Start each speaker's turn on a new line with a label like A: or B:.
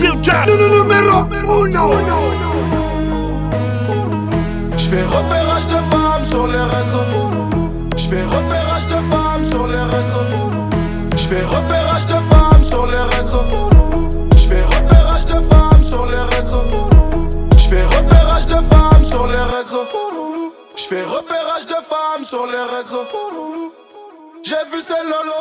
A: computer. Numéro uno.
B: Je fais repérage de femmes sur les réseaux. Je fais repérage de femmes sur les réseaux. Je fais repérage de femmes sur les réseaux. Je fais repérage de femmes sur les réseaux. Je fais repérage de femmes sur les réseaux. Je fais repérage de femmes sur les réseaux. J'ai vu ces lolo.